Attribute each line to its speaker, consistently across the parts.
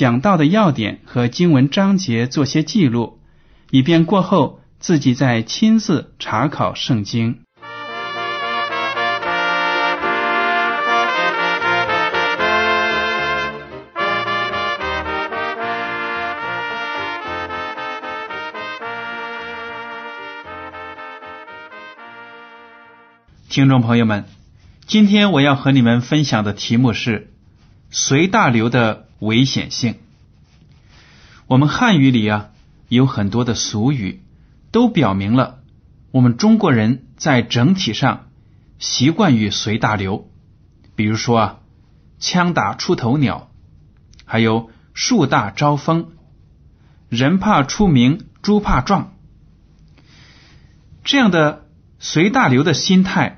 Speaker 1: 讲到的要点和经文章节做些记录，以便过后自己再亲自查考圣经。听众朋友们，今天我要和你们分享的题目是“随大流的危险性”。我们汉语里啊有很多的俗语，都表明了我们中国人在整体上习惯于随大流。比如说啊，“枪打出头鸟”，还有“树大招风”，“人怕出名，猪怕壮”，这样的随大流的心态。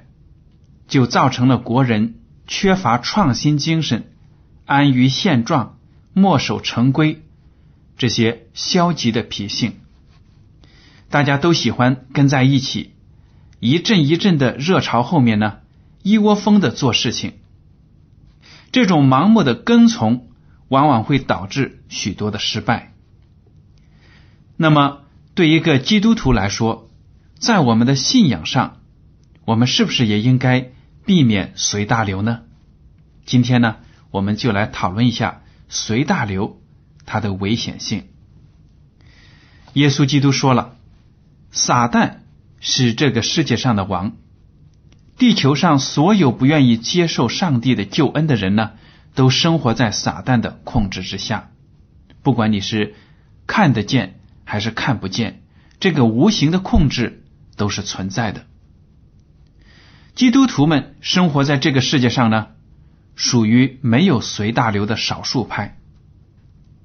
Speaker 1: 就造成了国人缺乏创新精神、安于现状、墨守成规这些消极的脾性。大家都喜欢跟在一起，一阵一阵的热潮后面呢，一窝蜂的做事情。这种盲目的跟从，往往会导致许多的失败。那么，对一个基督徒来说，在我们的信仰上，我们是不是也应该？避免随大流呢？今天呢，我们就来讨论一下随大流它的危险性。耶稣基督说了，撒旦是这个世界上的王，地球上所有不愿意接受上帝的救恩的人呢，都生活在撒旦的控制之下。不管你是看得见还是看不见，这个无形的控制都是存在的。基督徒们生活在这个世界上呢，属于没有随大流的少数派，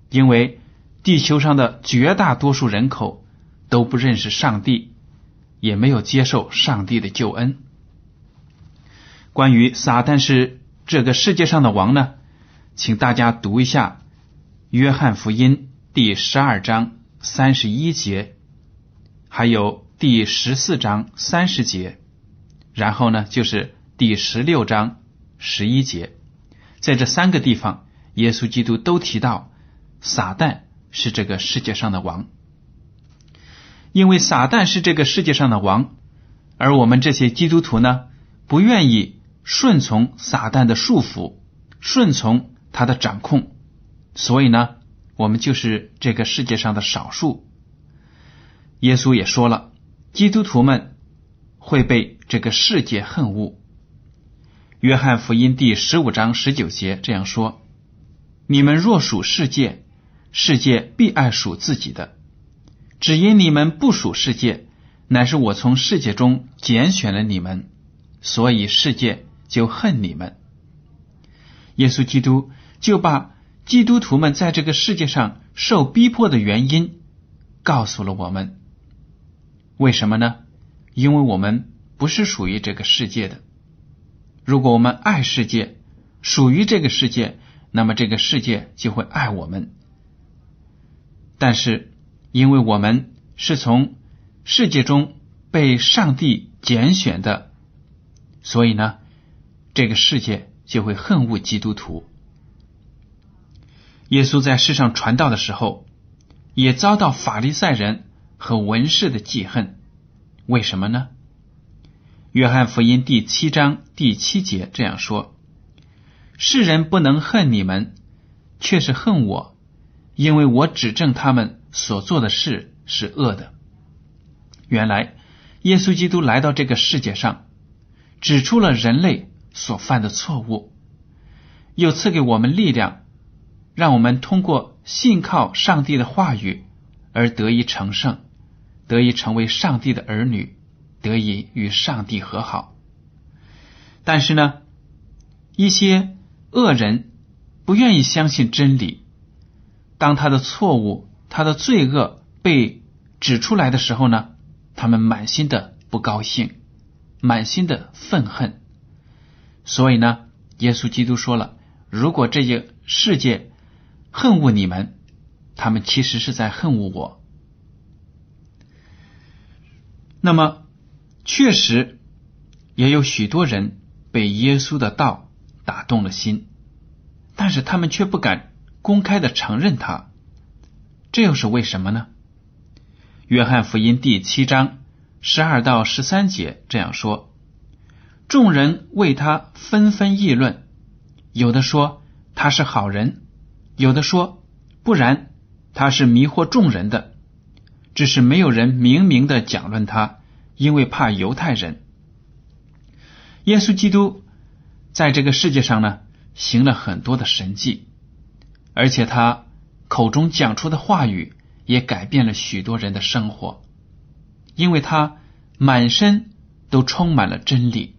Speaker 1: 因为地球上的绝大多数人口都不认识上帝，也没有接受上帝的救恩。关于撒旦是这个世界上的王呢，请大家读一下《约翰福音》第十二章三十一节，还有第十四章三十节。然后呢，就是第十六章十一节，在这三个地方，耶稣基督都提到撒旦是这个世界上的王，因为撒旦是这个世界上的王，而我们这些基督徒呢，不愿意顺从撒旦的束缚，顺从他的掌控，所以呢，我们就是这个世界上的少数。耶稣也说了，基督徒们会被。这个世界恨恶。约翰福音第十五章十九节这样说：“你们若属世界，世界必爱属自己的；只因你们不属世界，乃是我从世界中拣选了你们，所以世界就恨你们。”耶稣基督就把基督徒们在这个世界上受逼迫的原因告诉了我们。为什么呢？因为我们。不是属于这个世界的。如果我们爱世界，属于这个世界，那么这个世界就会爱我们。但是，因为我们是从世界中被上帝拣选的，所以呢，这个世界就会恨恶基督徒。耶稣在世上传道的时候，也遭到法利赛人和文士的记恨。为什么呢？约翰福音第七章第七节这样说：“世人不能恨你们，却是恨我，因为我指证他们所做的事是恶的。原来，耶稣基督来到这个世界上，指出了人类所犯的错误，又赐给我们力量，让我们通过信靠上帝的话语而得以成圣，得以成为上帝的儿女，得以与上帝和好。但是呢，一些恶人不愿意相信真理。当他的错误、他的罪恶被指出来的时候呢，他们满心的不高兴，满心的愤恨。所以呢，耶稣基督说了：“如果这些世界恨恶你们，他们其实是在恨恶我。”那么，确实也有许多人被耶稣的道打动了心，但是他们却不敢。公开的承认他，这又是为什么呢？约翰福音第七章十二到十三节这样说：众人为他纷纷议论，有的说他是好人，有的说不然，他是迷惑众人的。只是没有人明明的讲论他，因为怕犹太人。耶稣基督在这个世界上呢，行了很多的神迹。而且他口中讲出的话语也改变了许多人的生活，因为他满身都充满了真理。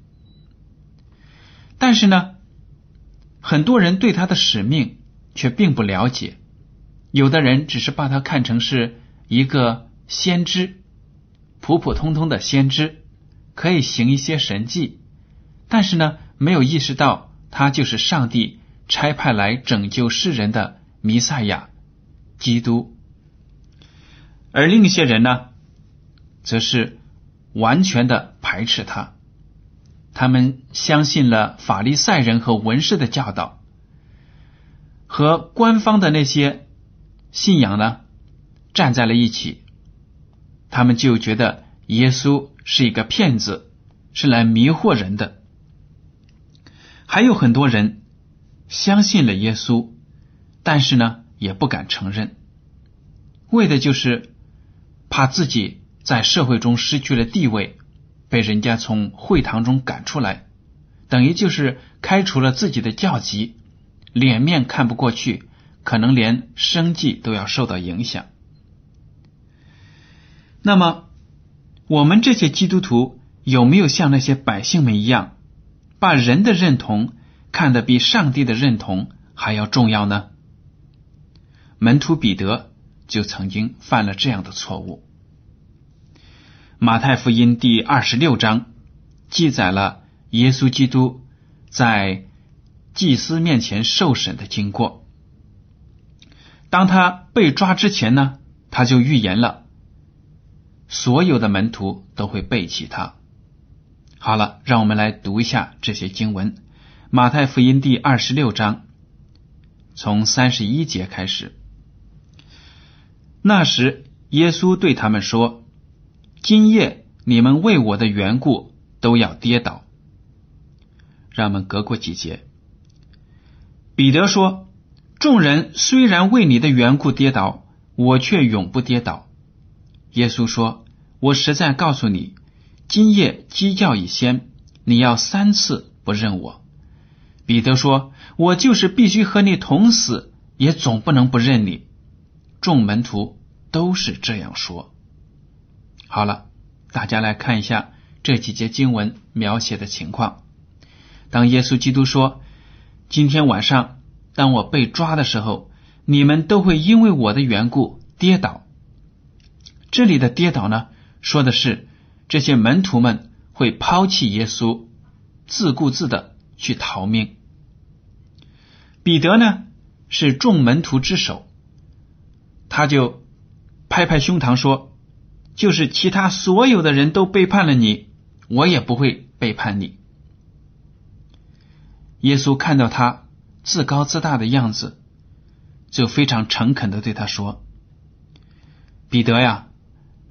Speaker 1: 但是呢，很多人对他的使命却并不了解，有的人只是把他看成是一个先知，普普通通的先知，可以行一些神迹，但是呢，没有意识到他就是上帝。差派来拯救世人的弥赛亚，基督，而另一些人呢，则是完全的排斥他。他们相信了法利赛人和文士的教导，和官方的那些信仰呢站在了一起。他们就觉得耶稣是一个骗子，是来迷惑人的。还有很多人。相信了耶稣，但是呢，也不敢承认，为的就是怕自己在社会中失去了地位，被人家从会堂中赶出来，等于就是开除了自己的教籍，脸面看不过去，可能连生计都要受到影响。那么，我们这些基督徒有没有像那些百姓们一样，把人的认同？看得比上帝的认同还要重要呢。门徒彼得就曾经犯了这样的错误。马太福音第二十六章记载了耶稣基督在祭司面前受审的经过。当他被抓之前呢，他就预言了所有的门徒都会背弃他。好了，让我们来读一下这些经文。马太福音第二十六章，从三十一节开始。那时，耶稣对他们说：“今夜你们为我的缘故都要跌倒。”让我们隔过几节。彼得说：“众人虽然为你的缘故跌倒，我却永不跌倒。”耶稣说：“我实在告诉你，今夜鸡叫以先，你要三次不认我。”彼得说：“我就是必须和你同死，也总不能不认你。”众门徒都是这样说。好了，大家来看一下这几节经文描写的情况。当耶稣基督说：“今天晚上，当我被抓的时候，你们都会因为我的缘故跌倒。”这里的跌倒呢，说的是这些门徒们会抛弃耶稣，自顾自的去逃命。彼得呢是众门徒之首，他就拍拍胸膛说：“就是其他所有的人都背叛了你，我也不会背叛你。”耶稣看到他自高自大的样子，就非常诚恳的对他说：“彼得呀，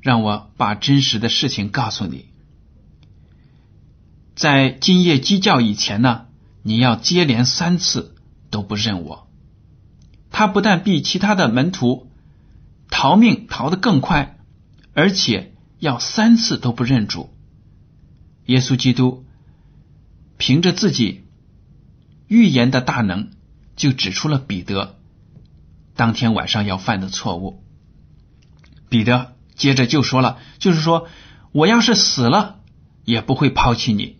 Speaker 1: 让我把真实的事情告诉你，在今夜鸡叫以前呢，你要接连三次。”都不认我，他不但比其他的门徒逃命逃得更快，而且要三次都不认主。耶稣基督凭着自己预言的大能，就指出了彼得当天晚上要犯的错误。彼得接着就说了，就是说，我要是死了，也不会抛弃你，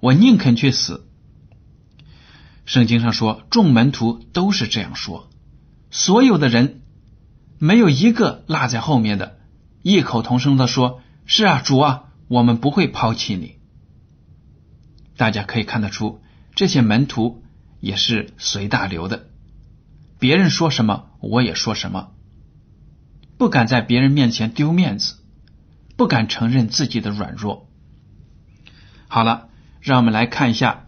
Speaker 1: 我宁肯去死。圣经上说，众门徒都是这样说，所有的人没有一个落在后面的，异口同声的说：“是啊，主啊，我们不会抛弃你。”大家可以看得出，这些门徒也是随大流的，别人说什么我也说什么，不敢在别人面前丢面子，不敢承认自己的软弱。好了，让我们来看一下。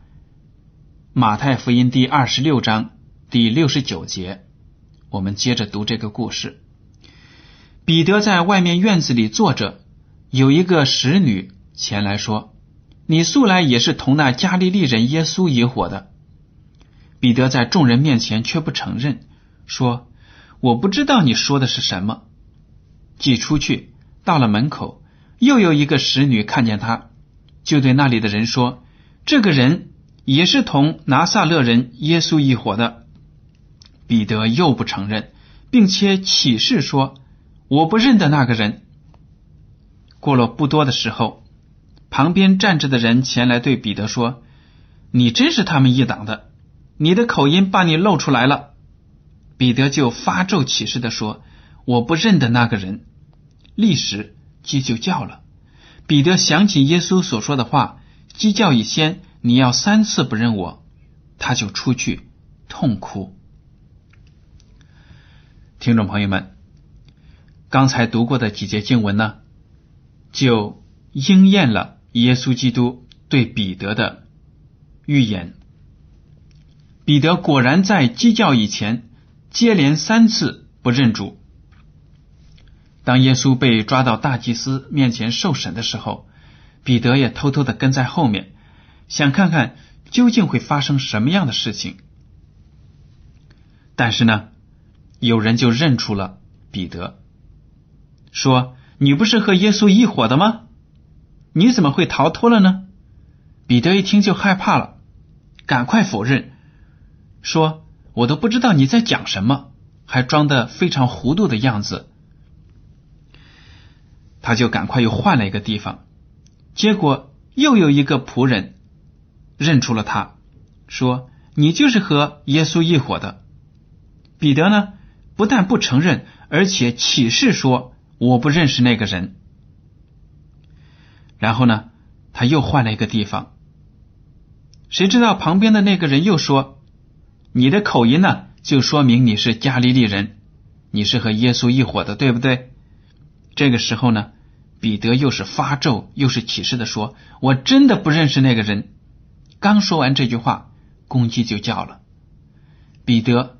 Speaker 1: 马太福音第二十六章第六十九节，我们接着读这个故事。彼得在外面院子里坐着，有一个使女前来说：“你素来也是同那加利利人耶稣一伙的。”彼得在众人面前却不承认，说：“我不知道你说的是什么。”既出去到了门口，又有一个使女看见他，就对那里的人说：“这个人。”也是同拿撒勒人耶稣一伙的，彼得又不承认，并且起誓说：“我不认得那个人。”过了不多的时候，旁边站着的人前来对彼得说：“你真是他们一党的，你的口音把你露出来了。”彼得就发咒起誓的说：“我不认得那个人。”立时鸡就叫了。彼得想起耶稣所说的话：“鸡叫以先。”你要三次不认我，他就出去痛哭。听众朋友们，刚才读过的几节经文呢，就应验了耶稣基督对彼得的预言。彼得果然在鸡叫以前接连三次不认主。当耶稣被抓到大祭司面前受审的时候，彼得也偷偷的跟在后面。想看看究竟会发生什么样的事情，但是呢，有人就认出了彼得，说：“你不是和耶稣一伙的吗？你怎么会逃脱了呢？”彼得一听就害怕了，赶快否认，说：“我都不知道你在讲什么，还装的非常糊涂的样子。”他就赶快又换了一个地方，结果又有一个仆人。认出了他，说：“你就是和耶稣一伙的。”彼得呢，不但不承认，而且起誓说：“我不认识那个人。”然后呢，他又换了一个地方。谁知道旁边的那个人又说：“你的口音呢，就说明你是加利利人，你是和耶稣一伙的，对不对？”这个时候呢，彼得又是发咒又是起誓的说：“我真的不认识那个人。”刚说完这句话，公鸡就叫了。彼得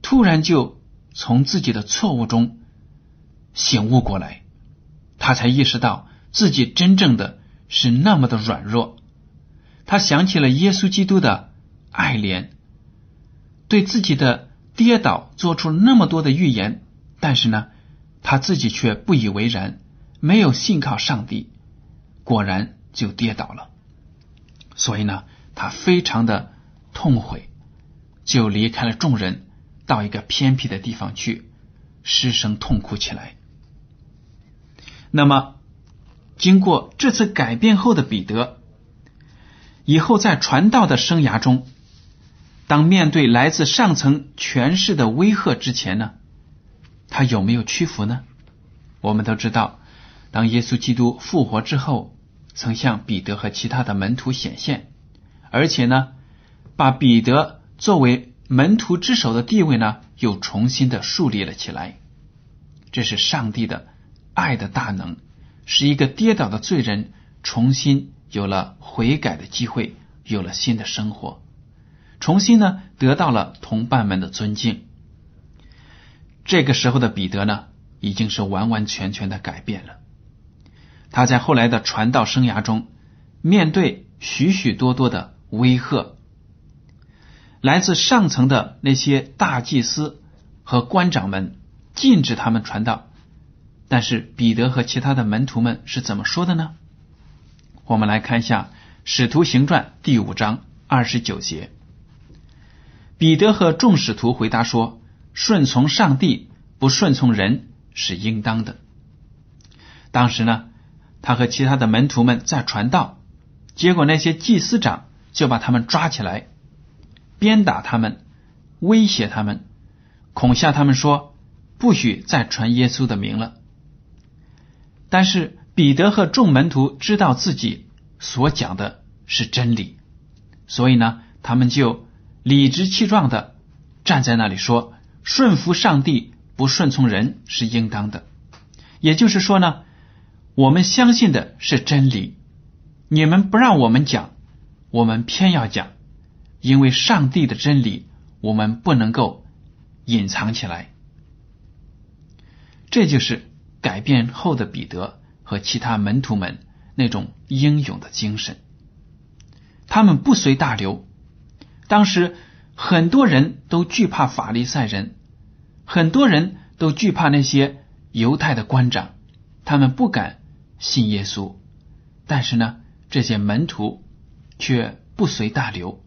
Speaker 1: 突然就从自己的错误中醒悟过来，他才意识到自己真正的是那么的软弱。他想起了耶稣基督的爱怜，对自己的跌倒做出那么多的预言，但是呢，他自己却不以为然，没有信靠上帝，果然就跌倒了。所以呢。他非常的痛悔，就离开了众人，到一个偏僻的地方去，失声痛哭起来。那么，经过这次改变后的彼得，以后在传道的生涯中，当面对来自上层权势的威吓之前呢，他有没有屈服呢？我们都知道，当耶稣基督复活之后，曾向彼得和其他的门徒显现。而且呢，把彼得作为门徒之首的地位呢，又重新的树立了起来。这是上帝的爱的大能，使一个跌倒的罪人重新有了悔改的机会，有了新的生活，重新呢得到了同伴们的尊敬。这个时候的彼得呢，已经是完完全全的改变了。他在后来的传道生涯中，面对许许多多的。威吓来自上层的那些大祭司和官长们禁止他们传道。但是彼得和其他的门徒们是怎么说的呢？我们来看一下《使徒行传》第五章二十九节。彼得和众使徒回答说：“顺从上帝，不顺从人是应当的。”当时呢，他和其他的门徒们在传道，结果那些祭司长就把他们抓起来，鞭打他们，威胁他们，恐吓他们说：“不许再传耶稣的名了。”但是彼得和众门徒知道自己所讲的是真理，所以呢，他们就理直气壮的站在那里说：“顺服上帝，不顺从人是应当的。”也就是说呢，我们相信的是真理，你们不让我们讲，我们偏要讲，因为上帝的真理我们不能够隐藏起来。这就是。改变后的彼得和其他门徒们那种英勇的精神，他们不随大流。当时很多人都惧怕法利赛人，很多人都惧怕那些犹太的官长，他们不敢信耶稣。但是呢，这些门徒却不随大流，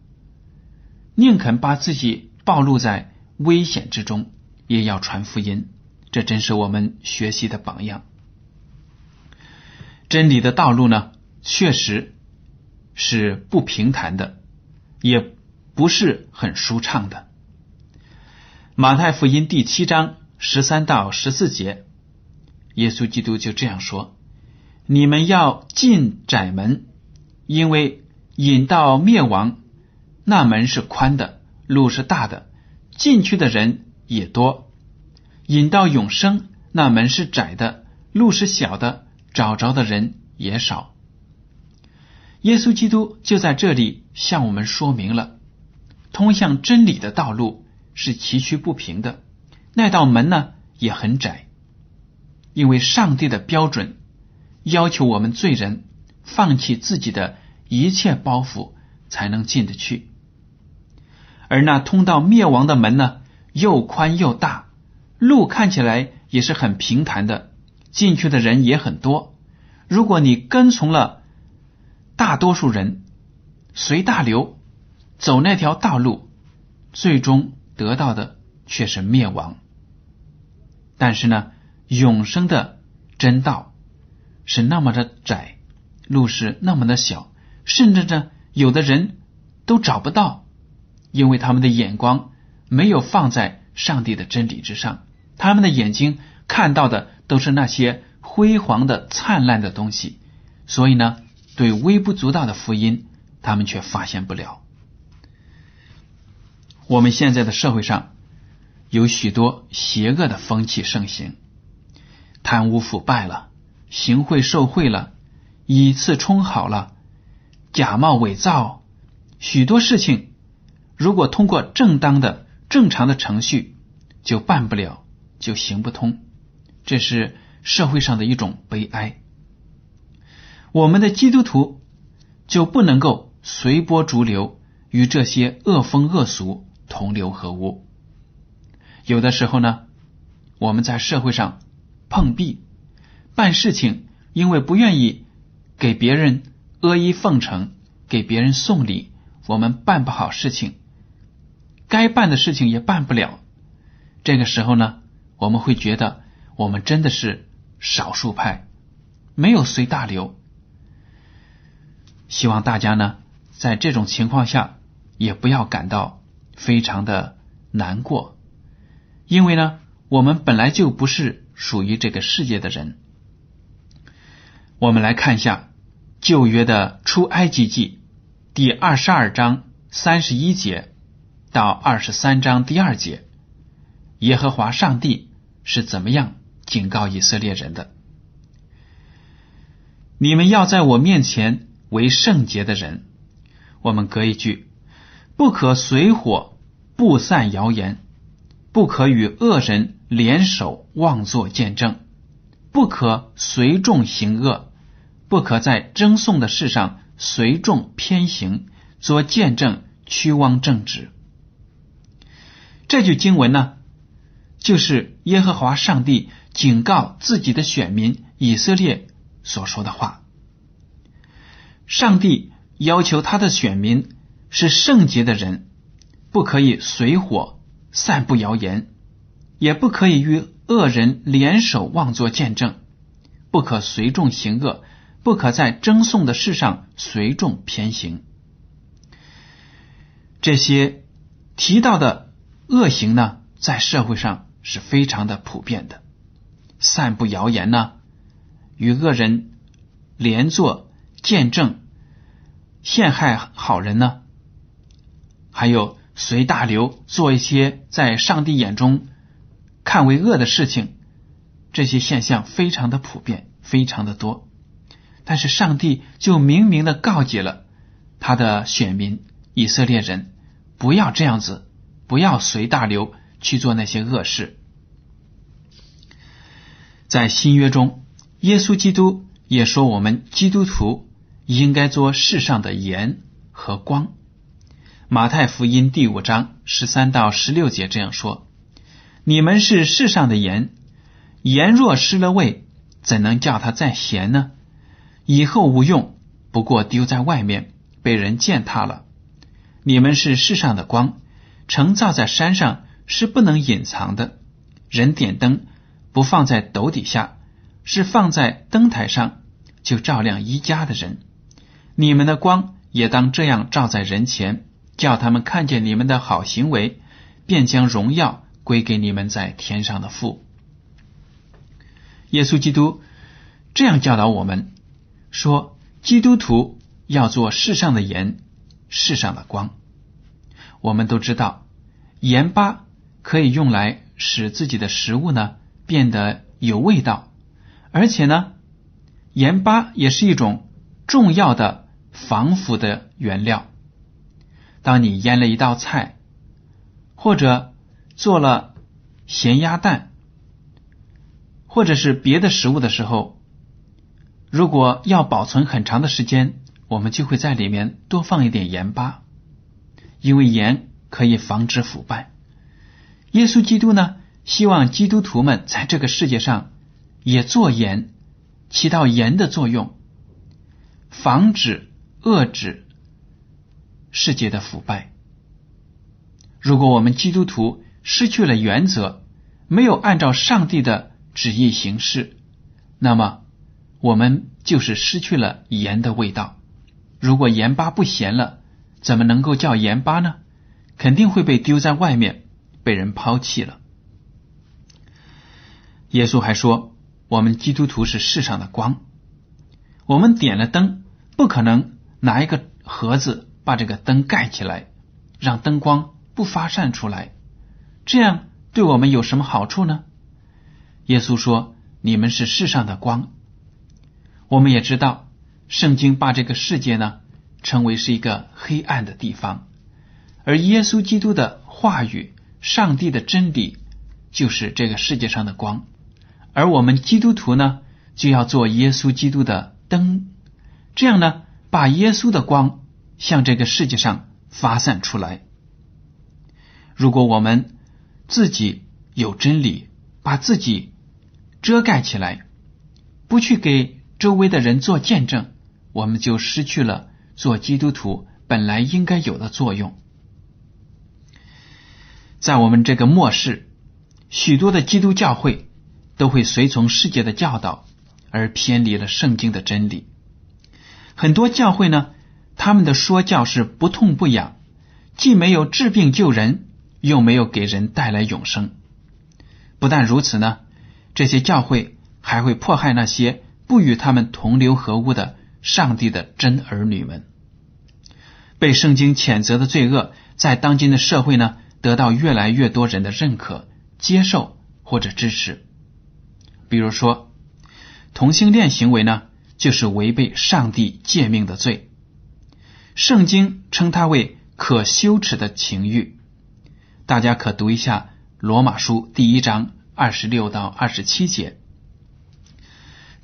Speaker 1: 宁肯把自己暴露在危险之中，也要传福音。这真是我们学习的榜样。真理的道路呢，确实是不平坦的，也不是很舒畅的。马太福音第七章十三到十四节，耶稣基督就这样说：“你们要进窄门，因为引到灭亡那门是宽的，路是大的，进去的人也多。”引到永生，那门是窄的，路是小的，找着的人也少。耶稣基督就在这里向我们说明了，通向真理的道路是崎岖不平的，那道门呢也很窄，因为上帝的标准要求我们罪人放弃自己的一切包袱才能进得去，而那通到灭亡的门呢，又宽又大。路看起来也是很平坦的，进去的人也很多。如果你跟从了大多数人，随大流走那条道路，最终得到的却是灭亡。但是呢，永生的真道是那么的窄，路是那么的小，甚至呢，有的人都找不到，因为他们的眼光没有放在上帝的真理之上。他们的眼睛看到的都是那些辉煌的、灿烂的东西，所以呢，对微不足道的福音，他们却发现不了。我们现在的社会上有许多邪恶的风气盛行，贪污腐败了，行贿受贿了，以次充好了，假冒伪造，许多事情，如果通过正当的、正常的程序，就办不了。就行不通，这是社会上的一种悲哀。我们的基督徒就不能够随波逐流，与这些恶风恶俗同流合污。有的时候呢，我们在社会上碰壁，办事情，因为不愿意给别人阿谀奉承，给别人送礼，我们办不好事情，该办的事情也办不了。这个时候呢？我们会觉得我们真的是少数派，没有随大流。希望大家呢，在这种情况下也不要感到非常的难过，因为呢，我们本来就不是属于这个世界的人。我们来看一下旧约的出埃及记第二十二章三十一节到二十三章第二节，耶和华上帝。是怎么样警告以色列人的？你们要在我面前为圣洁的人。我们隔一句：不可随火布散谣言，不可与恶人联手妄作见证，不可随众行恶，不可在争讼的事上随众偏行，做见证屈枉正直。这句经文呢？就是耶和华上帝警告自己的选民以色列所说的话。上帝要求他的选民是圣洁的人，不可以随火散布谣言，也不可以与恶人联手妄作见证，不可随众行恶，不可在争讼的事上随众偏行。这些提到的恶行呢，在社会上是非常的普遍的。散布谣言呢，与恶人连坐见证，陷害好人呢，还有随大流做一些在上帝眼中看为恶的事情，这些现象非常的普遍，非常的多。但是上帝就明明的告诫了他的选民以色列人。不要这样子，不要随大流去做那些恶事。在新约中，耶稣基督也说，我们基督徒应该做世上的盐和光。马太福音第五章十三到十六节这样说：“你们是世上的盐，盐若失了味，怎能叫它再咸呢？以后无用，不过丢在外面，被人践踏了。”你们是世上的光，城造在山上是不能隐藏的。人点灯不放在斗底下，是放在灯台上，就照亮一家的人。你们的光也当这样照在人前，叫他们看见你们的好行为，便将荣耀归给你们在天上的父。耶稣基督这样教导我们说：基督徒要做世上的盐。世上的光，我们都知道，盐巴可以用来使自己的食物呢变得有味道，而且呢，盐巴也是一种重要的防腐的原料。当你腌了一道菜，或者做了咸鸭蛋，或者是别的食物的时候，如果要保存很长的时间。我们就会在里面多放一点盐巴，因为盐可以防止腐败。耶稣基督呢，希望基督徒们在这个世界上也做盐，起到盐的作用，防止遏制世界的腐败。如果我们基督徒失去了原则，没有按照上帝的旨意行事，那么我们就是失去了盐的味道。如果盐巴不咸了，怎么能够叫盐巴呢？肯定会被丢在外面，被人抛弃了。耶稣还说，我们基督徒是世上的光，我们点了灯，不可能拿一个盒子把这个灯盖起来，让灯光不发散出来，这样对我们有什么好处呢？耶稣说，你们是世上的光，我们也知道。圣经把这个世界呢称为是一个黑暗的地方，而耶稣基督的话语、上帝的真理就是这个世界上的光，而我们基督徒呢就要做耶稣基督的灯，这样呢把耶稣的光向这个世界上发散出来。如果我们自己有真理，把自己遮盖起来，不去给周围的人做见证。我们就失去了做基督徒本来应该有的作用。在我们这个末世，许多的基督教会都会随从世界的教导而偏离了圣经的真理。很多教会呢，他们的说教是不痛不痒，既没有治病救人，又没有给人带来永生。不但如此呢，这些教会还会迫害那些不与他们同流合污的。上帝的真儿女们被圣经谴责的罪恶，在当今的社会呢，得到越来越多人的认可、接受或者支持。比如说，同性恋行为呢，就是违背上帝诫命的罪。圣经称它为可羞耻的情欲。大家可读一下《罗马书》第一章二十六到二十七节。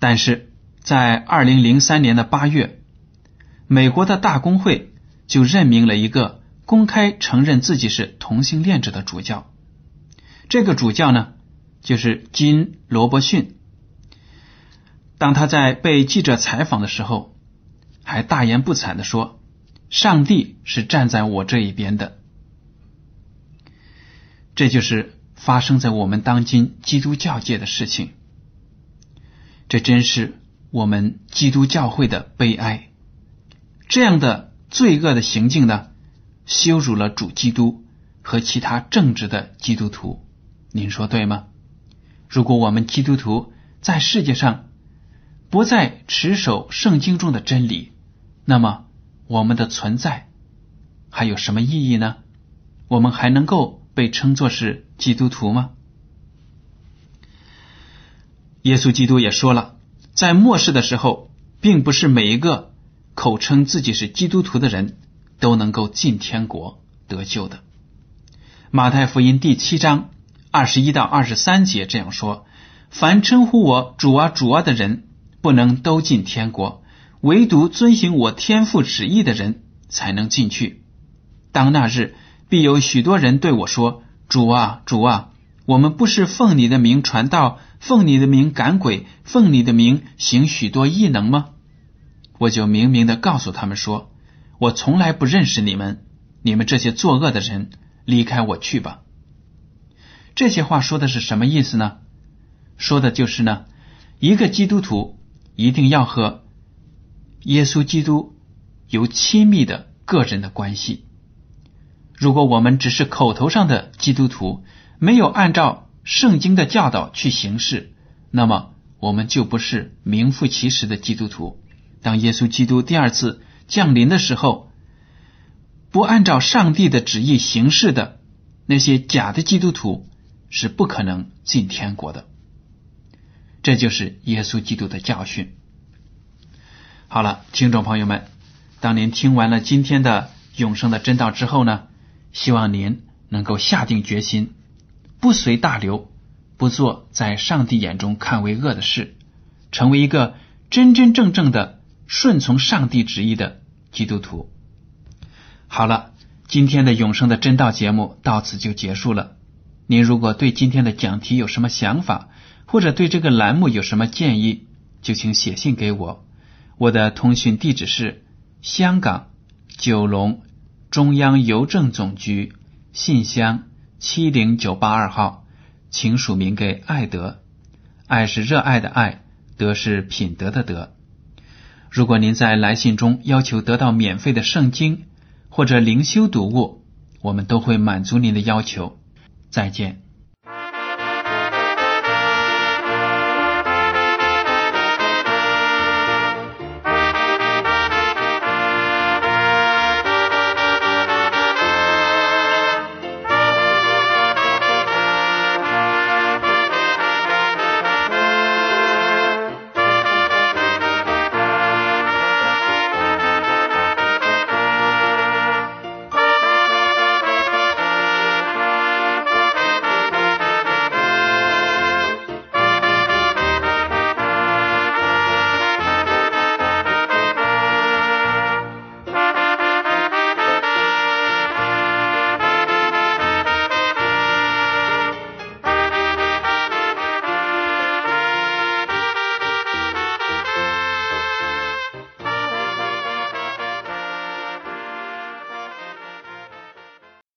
Speaker 1: 但是。在二零零三年的八月，美国的大公会就任命了一个公开承认自己是同性恋者的主教。这个主教呢，就是金·罗伯逊。当他在被记者采访的时候，还大言不惭的说：“上帝是站在我这一边的。”这就是发生在我们当今基督教界的事情。这真是我们基督教会的悲哀。这样的罪恶的行径呢，羞辱了主基督和其他正直的基督徒。您说对吗？如果我们基督徒在世界上不再持守圣经中的真理，那么我们的存在还有什么意义呢？我们还能够被称作是基督徒吗？耶稣基督也说了，在末世的时候，并不是每一个口称自己是基督徒的人都能够进天国得救的。马太福音第七章二十一到二十三节这样说：“凡称呼我主啊主啊的人，不能都进天国，唯独遵行我天父旨意的人才能进去。当那日，必有许多人对我说：主啊主啊，我们不是奉你的名传道。”奉你的名赶鬼，奉你的名行许多异能吗？我就明明的告诉他们说，我从来不认识你们，你们这些作恶的人，离开我去吧。这些话说的是什么意思呢？说的就是呢，一个基督徒一定要和耶稣基督有亲密的个人的关系。如果我们只是口头上的基督徒，没有按照。圣经的教导去行事，那么我们就不是名副其实的基督徒。当耶稣基督第二次降临的时候，不按照上帝的旨意行事的那些假的基督徒是不可能进天国的。这就是耶稣基督的教训。好了，听众朋友们，当您听完了今天的永生的真道之后呢，希望您能够下定决心。不随大流，不做在上帝眼中看为恶的事，成为一个真真正正的顺从上帝旨意的基督徒。好了，今天的永生的真道节目到此就结束了。您如果对今天的讲题有什么想法，或者对这个栏目有什么建议，就请写信给我。我的通讯地址是香港九龙中央邮政总局信箱。七零九八二号，请署名给爱德。爱是热爱的爱，德是品德的德。如果您在来信中要求得到免费的圣经或者灵修读物，我们都会满足您的要求。再见。